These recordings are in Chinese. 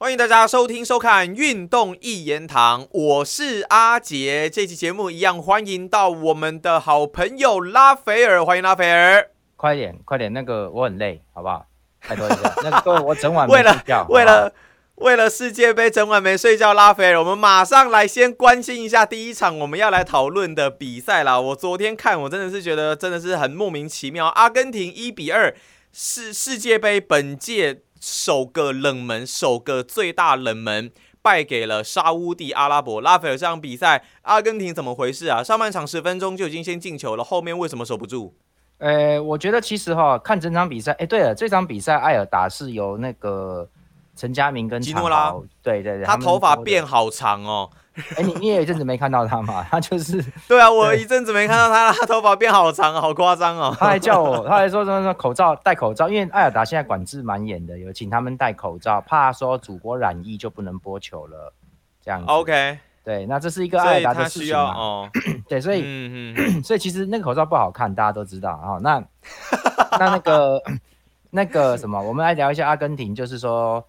欢迎大家收听收看《运动一言堂》，我是阿杰。这期节目一样，欢迎到我们的好朋友拉斐尔，欢迎拉斐尔。快点，快点，那个我很累，好不好？拜托一下，那个我整晚为了为了为了世界杯整晚没睡觉，拉斐尔，我们马上来先关心一下第一场我们要来讨论的比赛啦。我昨天看，我真的是觉得真的是很莫名其妙。阿根廷一比二世世界杯本届。首个冷门，首个最大冷门，败给了沙乌地阿拉伯。拉斐尔这场比赛，阿根廷怎么回事啊？上半场十分钟就已经先进球了，后面为什么守不住？呃，我觉得其实哈，看整场比赛，哎，对了，这场比赛艾尔达是由那个陈佳明跟吉诺拉，对对对，他头发变好长哦。哎，你你也有一阵子没看到他嘛？他就是 对啊，我一阵子没看到他，他头发变好长，好夸张哦。他还叫我，他还说什么说口罩戴口罩，因为艾尔达现在管制蛮严的，有请他们戴口罩，怕说主播染疫就不能播球了。这样 OK，对，那这是一个艾尔达的事情嘛？哦，对，所以嗯嗯，所以其实那个口罩不好看，大家都知道啊。那 那那个 那个什么，我们来聊一下阿根廷，就是说。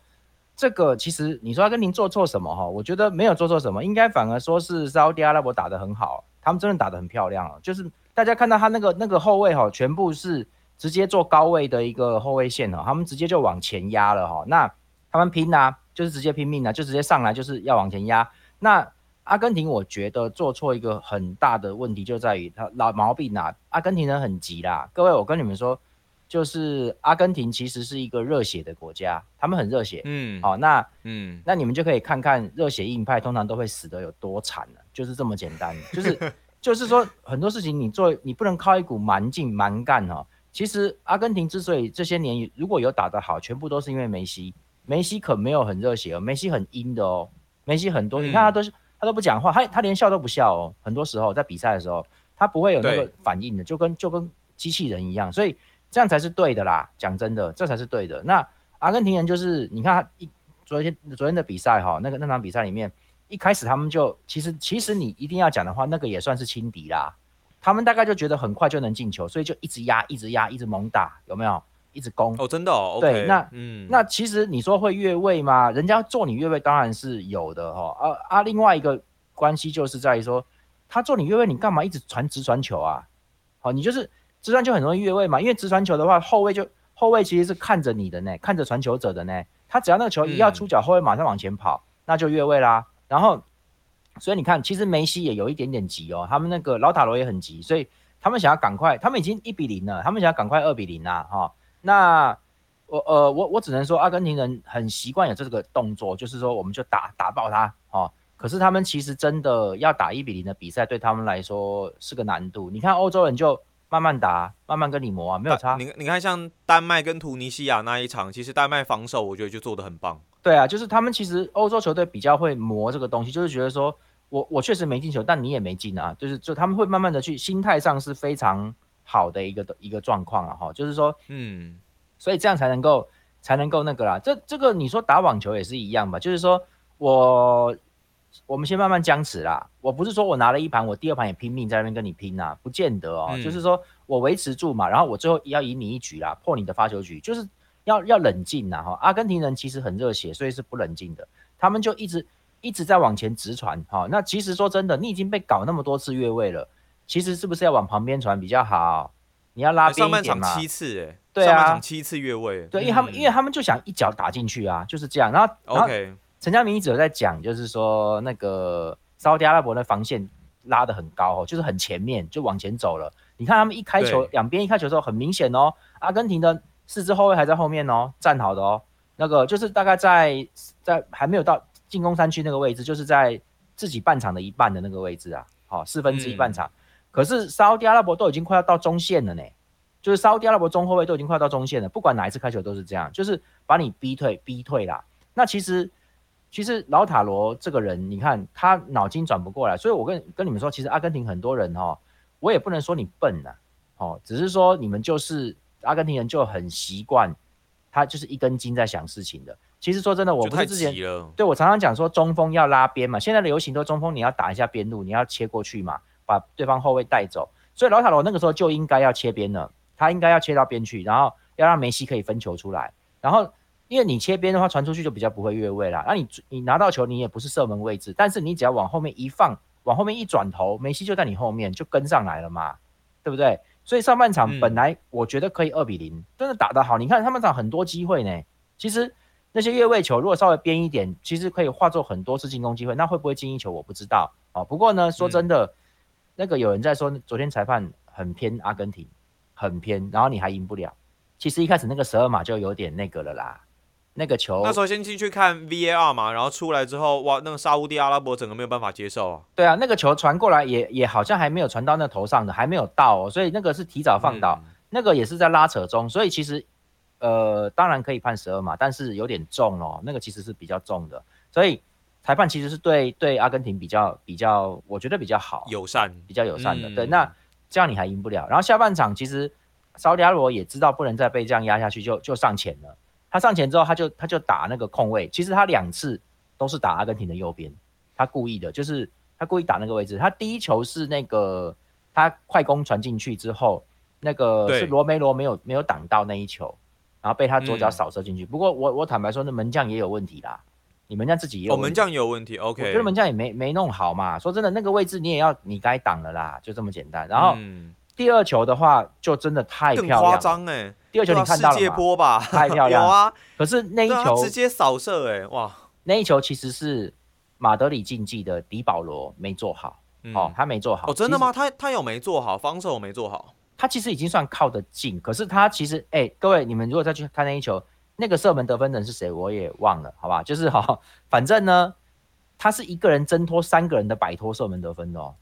这个其实你说阿根廷做错什么哈？我觉得没有做错什么，应该反而说是沙特阿拉伯打得很好，他们真的打得很漂亮。就是大家看到他那个那个后卫哈，全部是直接做高位的一个后卫线哈，他们直接就往前压了哈。那他们拼啊，就是直接拼命啊，就直接上来就是要往前压。那阿根廷我觉得做错一个很大的问题就在于他老毛病啊，阿根廷人很急啦。各位，我跟你们说。就是阿根廷其实是一个热血的国家，他们很热血，嗯，好，那嗯，那你们就可以看看热血硬派通常都会死得有多惨了，就是这么简单，就是 就是说很多事情你做你不能靠一股蛮劲蛮干哦。其实阿根廷之所以这些年如果有打得好，全部都是因为梅西，梅西可没有很热血哦，梅西很阴的哦，梅西很多，你看他都是他都不讲话，他他连笑都不笑哦，很多时候在比赛的时候他不会有那个反应的，就跟就跟机器人一样，所以。这样才是对的啦，讲真的，这才是对的。那阿根廷人就是，你看他一昨天昨天的比赛哈，那个那场比赛里面，一开始他们就其实其实你一定要讲的话，那个也算是轻敌啦。他们大概就觉得很快就能进球，所以就一直压，一直压，一直猛打，有没有？一直攻哦，真的哦。对，那嗯，那其实你说会越位吗？人家做你越位当然是有的哈。啊啊，另外一个关系就是在于说，他做你越位，你干嘛一直传直传球啊？好，你就是。直传球很容易越位嘛，因为直传球的话，后卫就后卫其实是看着你的呢，看着传球者的呢。他只要那个球一要出脚，后卫马上往前跑，那就越位啦。然后，所以你看，其实梅西也有一点点急哦，他们那个老塔罗也很急，所以他们想要赶快，他们已经一比零了，他们想要赶快二比零啦，哈。那我呃我我只能说，阿根廷人很习惯有这个动作，就是说我们就打打爆他，哦。可是他们其实真的要打一比零的比赛，对他们来说是个难度。你看欧洲人就。慢慢打，慢慢跟你磨啊，没有差。你你看，像丹麦跟突尼西亚那一场，其实丹麦防守我觉得就做的很棒。对啊，就是他们其实欧洲球队比较会磨这个东西，就是觉得说我我确实没进球，但你也没进啊，就是就他们会慢慢的去心态上是非常好的一个的一个状况啊哈，就是说嗯，所以这样才能够才能够那个啦。这这个你说打网球也是一样吧，就是说我。我们先慢慢僵持啦。我不是说我拿了一盘，我第二盘也拼命在那边跟你拼呐，不见得哦。就是说我维持住嘛，然后我最后要赢你一局啦，破你的发球局，就是要要冷静呐哈。阿根廷人其实很热血，所以是不冷静的。他们就一直一直在往前直传哈。那其实说真的，你已经被搞那么多次越位了，其实是不是要往旁边传比较好？你要拉边一点嘛。七次哎，对啊，七次越位。对，因为他们因为他们就想一脚打进去啊，就是这样。然后 OK。陈家明一直有在讲，就是说那个沙特阿拉伯的防线拉得很高哦，就是很前面就往前走了。你看他们一开球，两边一开球的时候很明显哦，阿根廷的四支后卫还在后面哦，站好的哦。那个就是大概在在还没有到进攻三区那个位置，就是在自己半场的一半的那个位置啊，好四分之一半场。可是沙特阿拉伯都已经快要到中线了呢，就是沙特阿拉伯中后卫都已经快要到中线了，不管哪一次开球都是这样，就是把你逼退逼退啦。那其实。其实老塔罗这个人，你看他脑筋转不过来，所以我跟跟你们说，其实阿根廷很多人哈，我也不能说你笨呐，哦，只是说你们就是阿根廷人就很习惯，他就是一根筋在想事情的。其实说真的，我不是之前对我常常讲说中锋要拉边嘛，现在流行都中锋你要打一下边路，你要切过去嘛，把对方后卫带走。所以老塔罗那个时候就应该要切边了，他应该要切到边去，然后要让梅西可以分球出来，然后。因为你切边的话传出去就比较不会越位啦。那你你拿到球你也不是射门位置，但是你只要往后面一放，往后面一转头，梅西就在你后面就跟上来了嘛，对不对？所以上半场本来我觉得可以二比零，真的打得好。你看上半场很多机会呢，其实那些越位球如果稍微边一点，其实可以化作很多次进攻机会。那会不会进一球我不知道哦。不过呢，说真的，那个有人在说昨天裁判很偏阿根廷，很偏，然后你还赢不了。其实一开始那个十二码就有点那个了啦，那个球那时候先进去看 VAR 嘛，然后出来之后，哇，那个沙地阿拉伯整个没有办法接受啊。对啊，那个球传过来也也好像还没有传到那头上的，还没有到，哦，所以那个是提早放倒，那个也是在拉扯中，所以其实呃当然可以判十二码，但是有点重哦，那个其实是比较重的，所以裁判其实是对对阿根廷比较比较，我觉得比较好，友善，比较友善的。对，那这样你还赢不了。然后下半场其实。沙特阿拉伯也知道不能再被这样压下去，就就上前了。他上前之后，他就他就打那个空位。其实他两次都是打阿根廷的右边，他故意的，就是他故意打那个位置。他第一球是那个他快攻传进去之后，那个是罗梅罗没有没有挡到那一球，然后被他左脚扫射进去。不过我我坦白说，那门将也有问题啦。你门将自己也有，门将有问题。OK，我觉得门将也没没弄好嘛。说真的，那个位置你也要你该挡了啦，就这么简单。然后。第二球的话，就真的太漂亮，夸张哎！第二球你看到了世界波吧，太漂亮。有啊，可是那一球直接扫射哎，哇！那一球其实是马德里竞技的迪保罗没做好，哦，他没做好。哦，真的吗？他他有没做好，防守没做好。他其实已经算靠得近，可是他其实哎，各位你们如果再去看那一球，那个射门得分人是谁，我也忘了，好吧？就是哈，反正呢，他是一个人挣脱三个人的摆脱射门得分哦。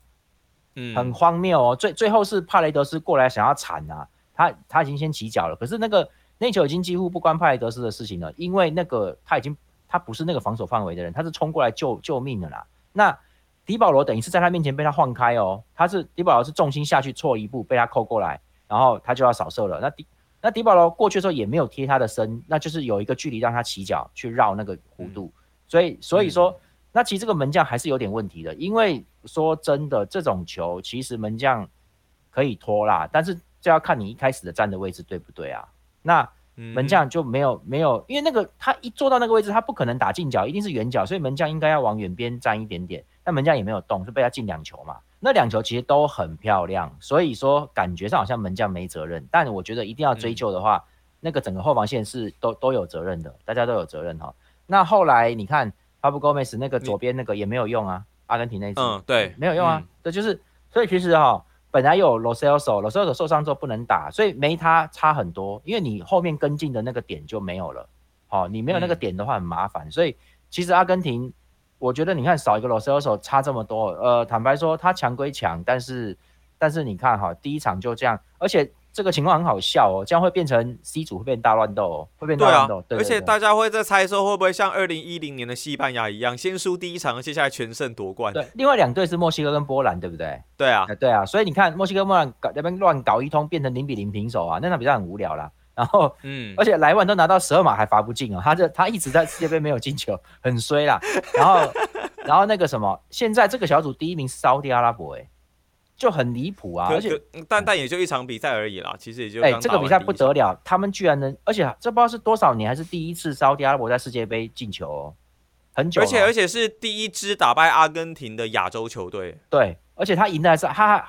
很荒谬哦，最最后是帕雷德斯过来想要铲啊，他他已经先起脚了，可是那个那球已经几乎不关帕雷德斯的事情了，因为那个他已经他不是那个防守范围的人，他是冲过来救救命的啦。那迪保罗等于是在他面前被他晃开哦，他是迪保罗是重心下去错一步被他扣过来，然后他就要扫射了。那迪那迪保罗过去的时候也没有贴他的身，那就是有一个距离让他起脚去绕那个弧度，所以所以说。那其实这个门将还是有点问题的，因为说真的，这种球其实门将可以拖啦，但是就要看你一开始的站的位置对不对啊？那门将就没有没有，因为那个他一坐到那个位置，他不可能打近角，一定是远角，所以门将应该要往远边站一点点。但门将也没有动，就被他进两球嘛。那两球其实都很漂亮，所以说感觉上好像门将没责任。但我觉得一定要追究的话，那个整个后防线是都都有责任的，大家都有责任哈。那后来你看。阿布戈梅斯那个左边那个也没有用啊，阿根廷那支，嗯，对，没有用啊，这就是，所以其实哈，本来有罗塞尔手，罗塞尔手受伤之后不能打，所以没他差很多，因为你后面跟进的那个点就没有了，好，你没有那个点的话很麻烦，所以其实阿根廷，我觉得你看少一个罗塞尔手差这么多，呃，坦白说他强归强，但是但是你看哈，第一场就这样，而且。这个情况很好笑哦，这样会变成 C 组会变大乱斗哦，会变大乱斗。对啊，而且大家会在猜说会不会像二零一零年的西班牙一样，先输第一场，接下来全胜夺冠。对，另外两队是墨西哥跟波兰，对不对？对啊，对啊，所以你看墨西哥、波兰搞那边乱搞一通，变成零比零平手啊，那场比赛很无聊啦。然后，嗯，而且莱万都拿到十二码还罚不进啊，他这他一直在 世界杯没有进球，很衰啦。然后，然后那个什么，现在这个小组第一名是沙特阿拉伯，哎。就很离谱啊！而且，但但也就一场比赛而已啦，其实也就哎，这个比赛不得了，他们居然能，而且这不知道是多少年还是第一次沙特阿拉伯在世界杯进球哦，很久，而且而且是第一支打败阿根廷的亚洲球队。对，而且他赢的还是他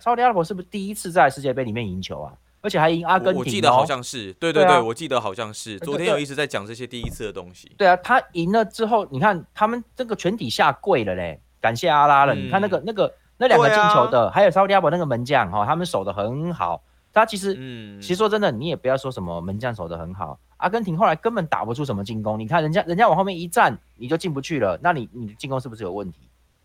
沙特阿拉伯是不是第一次在世界杯里面赢球啊？而且还赢阿根廷，我记得好像是，对对对，我记得好像是，昨天有一直在讲这些第一次的东西。对啊，他赢了之后，你看他们这个全体下跪了嘞，感谢阿拉了。你看那个那个。那两个进球的，还有沙特阿伯那个门将哈，他们守的很好。他其实，嗯，其实说真的，你也不要说什么门将守的很好。阿根廷后来根本打不出什么进攻。你看人家，人家往后面一站，你就进不去了。那你，你的进攻是不是有问题？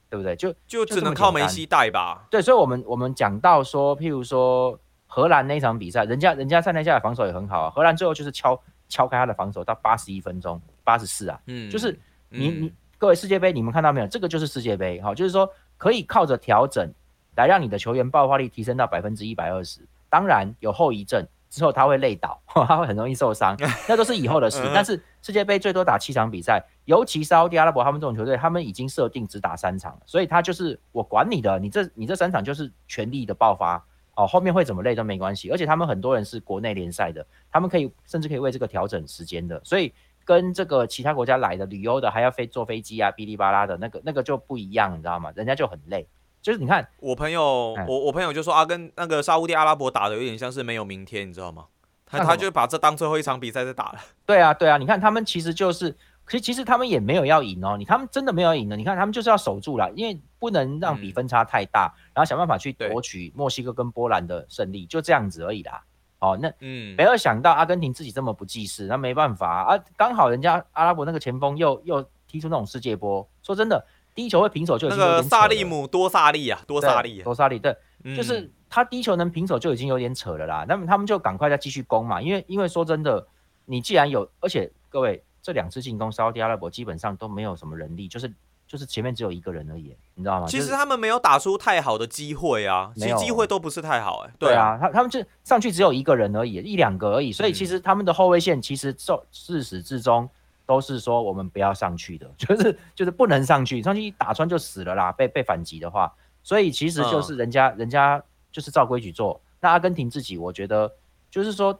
对不对？就就只能靠梅西带吧。对，所以，我们我们讲到说，譬如说荷兰那场比赛，人家人家三天下来防守也很好啊。荷兰最后就是敲敲开他的防守到八十一分钟，八十四啊，嗯，就是你你各位世界杯，你们看到没有？这个就是世界杯，好，就是说。可以靠着调整来让你的球员爆发力提升到百分之一百二十。当然有后遗症，之后他会累倒，他会很容易受伤，那都是以后的事。但是世界杯最多打七场比赛，尤其是奥地阿拉伯他们这种球队，他们已经设定只打三场，所以他就是我管你的，你这你这三场就是全力的爆发哦，后面会怎么累都没关系。而且他们很多人是国内联赛的，他们可以甚至可以为这个调整时间的，所以跟这个其他国家来的旅游的还要飞坐飞机啊，哔哩吧啦的那个那个就不一样，你知道吗？人家就很累。就是你看，我朋友，我我朋友就说啊，跟那个沙地阿拉伯打的有点像是没有明天，你知道吗？他他就把这当最后一场比赛在打了。对啊，对啊，你看他们其实就是，其实其实他们也没有要赢哦，你他们真的没有赢的。你看他们就是要守住了，因为不能让比分差太大，然后想办法去夺取墨西哥跟波兰的胜利，就这样子而已啦。哦，那嗯，没有想到阿根廷自己这么不济事，那没办法啊，刚好人家阿拉伯那个前锋又又踢出那种世界波，说真的。第一球会平手就那个萨利姆多萨利啊，多萨利，多萨利，对，就是他第一球能平手就已经有点扯了啦。那么他们就赶快再继续攻嘛，因为因为说真的，你既然有，而且各位这两次进攻，沙特阿拉伯基本上都没有什么人力，就是就是前面只有一个人而已，你知道吗？其实他们没有打出太好的机会啊，其实机会都不是太好哎。对啊，他他们就上去只有一个人而已，一两个而已，所以其实他们的后卫线其实受自始至终。都是说我们不要上去的，就是就是不能上去，上去一打穿就死了啦。被被反击的话，所以其实就是人家人家就是照规矩做。那阿根廷自己，我觉得就是说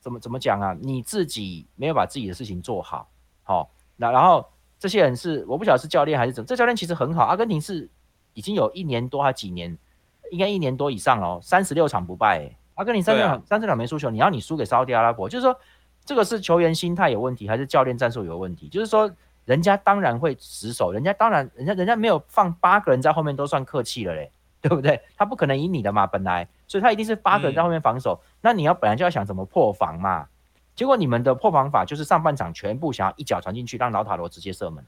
怎么怎么讲啊？你自己没有把自己的事情做好，好那然后这些人是我不晓得是教练还是怎么，这教练其实很好。阿根廷是已经有一年多还几年，应该一年多以上了，三十六场不败。阿根廷三十场三十场没输球，你要你输给沙特阿拉伯，就是说。这个是球员心态有问题，还是教练战术有问题？就是说，人家当然会死守，人家当然，人家人家没有放八个人在后面都算客气了嘞，对不对？他不可能赢你的嘛，本来，所以他一定是八个人在后面防守。那你要本来就要想怎么破防嘛。结果你们的破防法就是上半场全部想要一脚传进去，让老塔罗直接射门。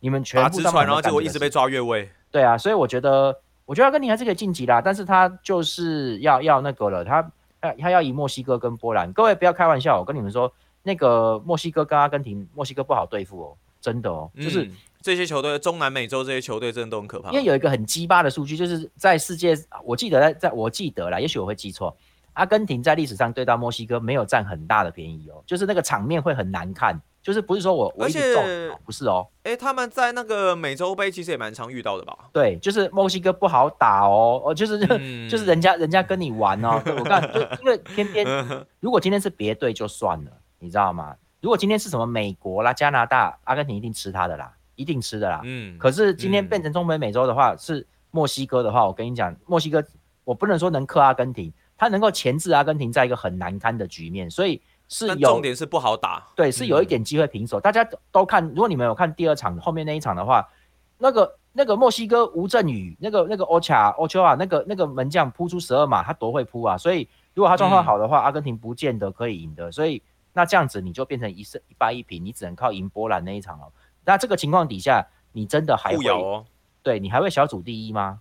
你们全部传，然后结果一直被抓越位。对啊，所以我觉得，我觉得阿根廷还是可以晋级啦，但是他就是要要那个了，他。他他要赢墨西哥跟波兰，各位不要开玩笑，我跟你们说，那个墨西哥跟阿根廷，墨西哥不好对付哦，真的哦，就是这些球队，中南美洲这些球队真的都很可怕。因为有一个很鸡巴的数据，就是在世界，我记得在在我记得啦，也许我会记错，阿根廷在历史上对到墨西哥没有占很大的便宜哦，就是那个场面会很难看。就是不是说我我一直中，不是哦。哎，他们在那个美洲杯其实也蛮常遇到的吧？对，就是墨西哥不好打哦，哦，就是就是人家人家跟你玩哦。我看就 因为偏偏如果今天是别队就算了，你知道吗？如果今天是什么美国啦、加拿大、阿根廷一定吃他的啦，一定吃的啦。嗯。可是今天变成中美美洲的话，是墨西哥的话，我跟你讲，墨西哥我不能说能克阿根廷，他能够钳制阿根廷在一个很难堪的局面，所以。是有重点是不好打，对，是有一点机会平手。大家都看，如果你们有看第二场后面那一场的话，那个那个墨西哥吴振宇，那个那个欧恰欧丘啊，那个那个门将扑出十二码，他多会扑啊！所以如果他状况好的话，阿根廷不见得可以赢的。所以那这样子你就变成一胜一败一平，你只能靠赢波兰那一场了。那这个情况底下，你真的还会对你还会小组第一吗？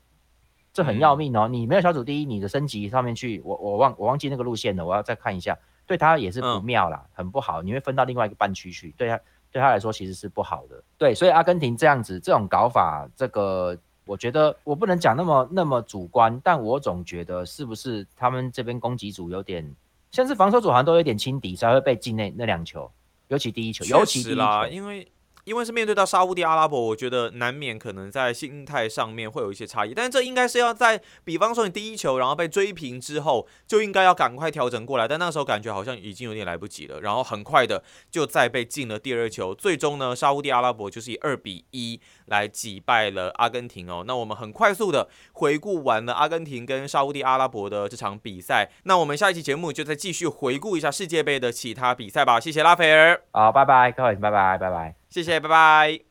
这很要命哦！你没有小组第一，你的升级上面去，我我忘我忘记那个路线了，我要再看一下。对他也是不妙啦，很不好，你会分到另外一个半区去，对他对他来说其实是不好的。对，所以阿根廷这样子这种搞法，这个我觉得我不能讲那么那么主观，但我总觉得是不是他们这边攻击组有点，像是防守组好像都有点轻敌，才会被进那那两球，尤其第一球，尤其第一球，因为。因为是面对到沙乌地阿拉伯，我觉得难免可能在心态上面会有一些差异，但是这应该是要在，比方说你第一球然后被追平之后，就应该要赶快调整过来，但那时候感觉好像已经有点来不及了，然后很快的就再被进了第二球，最终呢，沙乌地阿拉伯就是以二比一来击败了阿根廷哦。那我们很快速的回顾完了阿根廷跟沙乌地阿拉伯的这场比赛，那我们下一期节目就再继续回顾一下世界杯的其他比赛吧。谢谢拉斐尔，好，拜拜，各位，拜拜，拜拜。谢谢，拜拜。